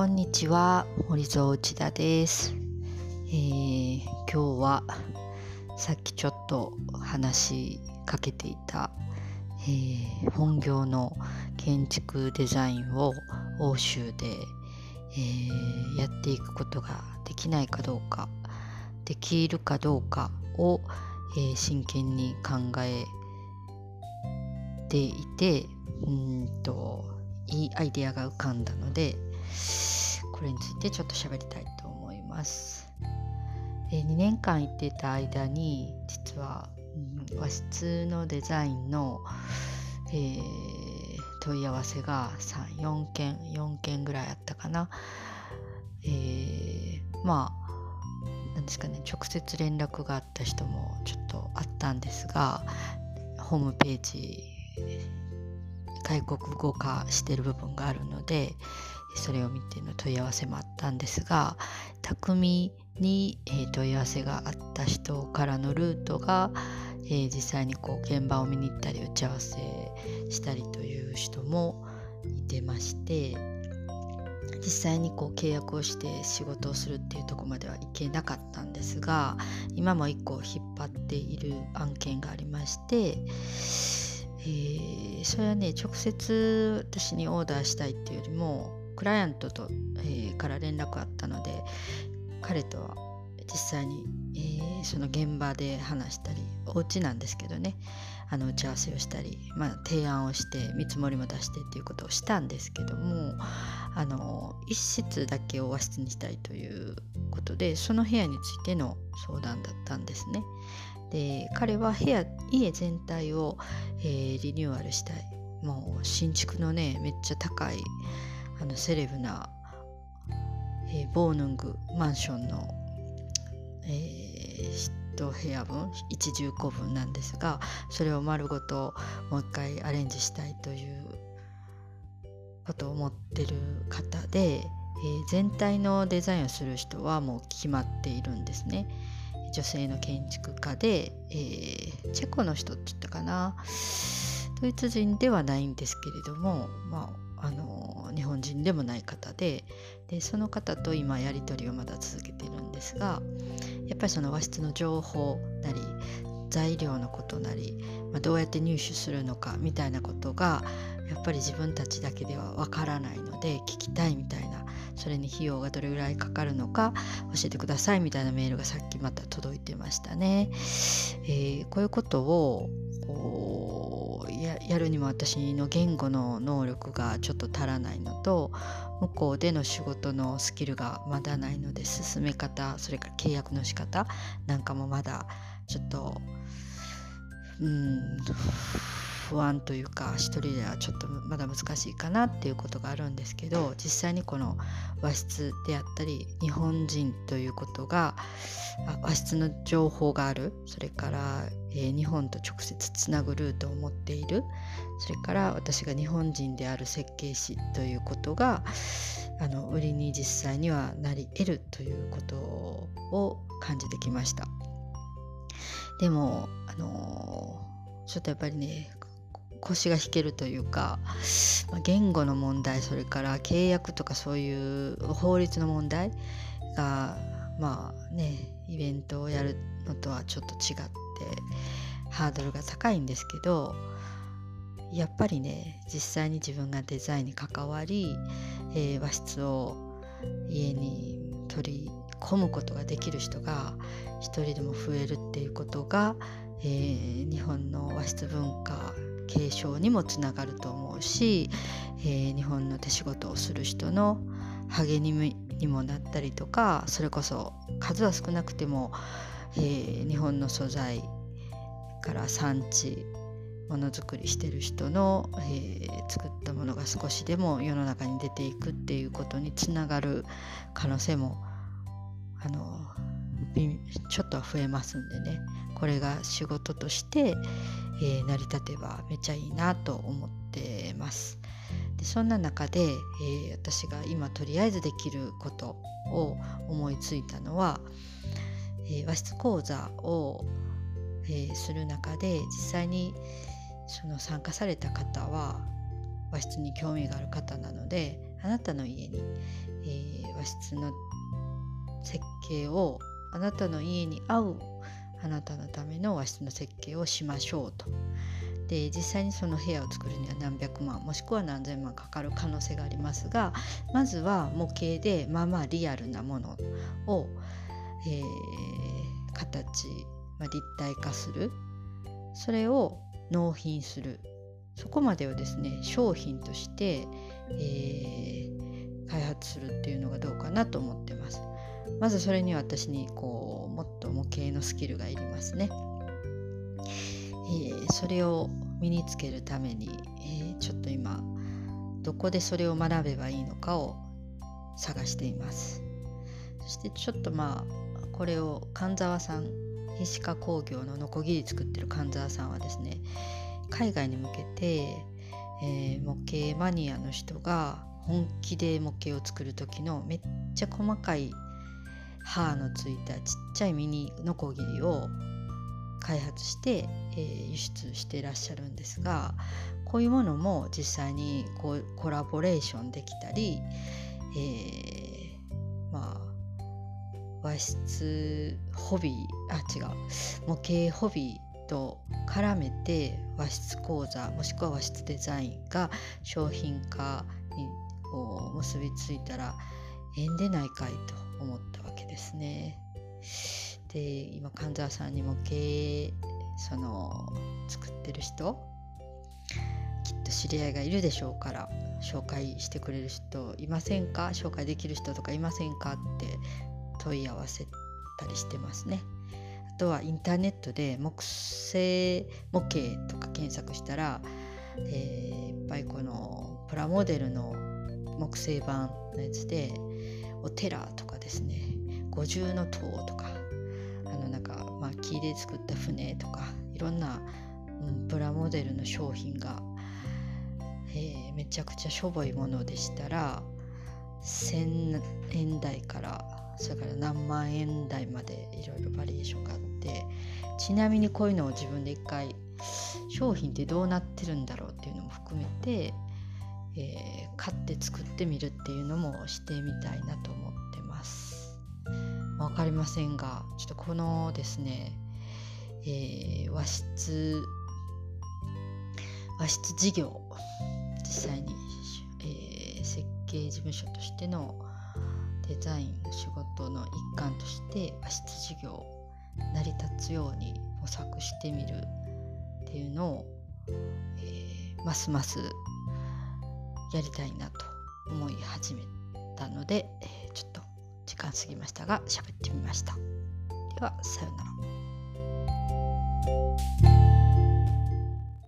こんにちは森蔵内田です、えー、今日はさっきちょっと話しかけていた、えー、本業の建築デザインを欧州で、えー、やっていくことができないかどうかできるかどうかを、え真剣に考えていてうんといいアイデアが浮かんだのでこれについてちょっと喋りたいと思います。え2年間行ってた間に実は、うん、和室のデザインの、えー、問い合わせが34件4件ぐらいあったかな。えー、まあなんですかね直接連絡があった人もちょっとあったんですがホームページ外国語化してる部分があるのでそれを見ての問い合わせもあったんですが匠に、え問い合わせがあった人からのルートが、え実際にこう現場を見に行ったり打ち合わせしたりという人もいてまして実際にこう契約をして仕事をするっていうとこまではいけなかったんですが今も1個引っ張っている案件がありましてえー、それはね直接私にオーダーしたいっていうよりもクライアントと、えー、から連絡あったので彼とは実際に、えー、その現場で話したりお家なんですけどねあの打ち合わせをしたり、まあ、提案をして見積もりも出してっていうことをしたんですけどもあの一室だけを和室にしたいということでその部屋についての相談だったんですね。で彼は部屋家全体を、えー、リニューアルしたいもう新築のねめっちゃ高いあのセレブな、えー、ボーヌングマンションの、えー、1部屋分一重個分なんですがそれを丸ごともう一回アレンジしたいということを思ってる方で、えー、全体のデザインをする人はもう決まっているんですね。女性の建築家で、えー、チェコの人って言ったかな。ドイツ人ではないんですけれども、まあ、あの日本人でもない方ででその方と今やり取りをまだ続けてるんですがやっぱりその和室の情報なり材料のことなり、まあ、どうやって入手するのかみたいなことがやっぱり自分たちだけではわからないので聞きたいみたいなそれに費用がどれぐらいかかるのか教えてくださいみたいなメールがさっきまた届いてましたね。えー、こういうことをやるにも私の言語の能力がちょっと足らないのと向こうでの仕事のスキルがまだないので進め方それから契約の仕方なんかもまだちょっとうん不安というか一人ではちょっとまだ難しいかなっていうことがあるんですけど実際にこの和室であったり日本人ということが和室の情報があるそれから、えー、日本と直接つなぐルートを持っているそれから私が日本人である設計士ということがあの売りに実際にはなり得るということを感じてきました。でもあのー、ちょっとやっぱりね腰が引けるというか、まあ、言語の問題それから契約とかそういう法律の問題がまあねイベントをやるのとはちょっと違ってハードルが高いんですけどやっぱりね実際に自分がデザインに関わり、えー、和室を家に取り込むことができる人が一人でも増えるっていうことが、えー、日本の和室文化継承にもつながると思うし、えー、日本の手仕事をする人の励みにもなったりとかそれこそ数は少なくても、えー、日本の素材から産地ものづくりしてる人の、えー、作ったものが少しでも世の中に出ていくっていうことにつながる可能性もあのちょっとは増えますんでねこれが仕事として、えー、成り立てばめっちゃいいなと思ってます。でそんな中で、えー、私が今とりあえずできることを思いついたのは、えー、和室講座を、え、する中で実際にその参加された方は和室に興味がある方なのであなたの家に、え、和室の設計をあなたの家に合うあなたのための和室の設計をしましょうと。で実際にその部屋を作るには何百万もしくは何千万かかる可能性がありますがまずは模型でまあまあリアルなものを、えー、形、まあ、立体化するそれを納品するそこまでをですね商品として、えー、開発するっていうのがどうかなと思ってます。まずそれには私にこうもっと模型のスキルがいりますね。えー、それを身につけるために、えー、ちょっと今どこでそれを学べばいいのかを探していますそしてちょっとまあこれを神沢さん石川工業のノコギリ作ってる神沢さんはですね海外に向けて、えー、模型マニアの人が本気で模型を作る時のめっちゃ細かい刃のついたちっちゃいミニノコギリを開発して、えー、輸出していらっしゃるんですがこういうものも実際にこうコラボレーションできたり、えー、まあ和室ホビーあ違う模型ホビーと絡めて和室講座もしくは和室デザインが商品化に結びついたら縁でないかいと。思ったわけですね。で今神沢さんにも経営その作ってる人きっと知り合いがいるでしょうから紹介してくれる人いませんか？紹介できる人とかいませんか？って問い合わせたりしてますね。あとはインターネットで木製模型とか検索したら、えー、いっぱいこのプラモデルの木製版のやつでお寺とかですね。五重の塔とか。あのなんか、まあ木で作った船とかいろんな、うん、プラモデルの商品が、えー、めちゃくちゃしょぼいものでしたら1,000円台からそれから何万円台までいろいろバリエーションがあってちなみにこういうのを自分で一回商品ってどうなってるんだろうっていうのも含めて、えー、買って作ってみるっていうのもしてみたいなと思ってます。分かりませんがちょっとこのですね、えー、和室和室事業実際に、えー、設計事務所としてのデザインの仕事の一環として和室事業成り立つように模索してみるっていうのを、えー、ますますやりたいなと思い始めたので、えー、ちょっと時間過ぎましたが喋ってみました。ではさようなら。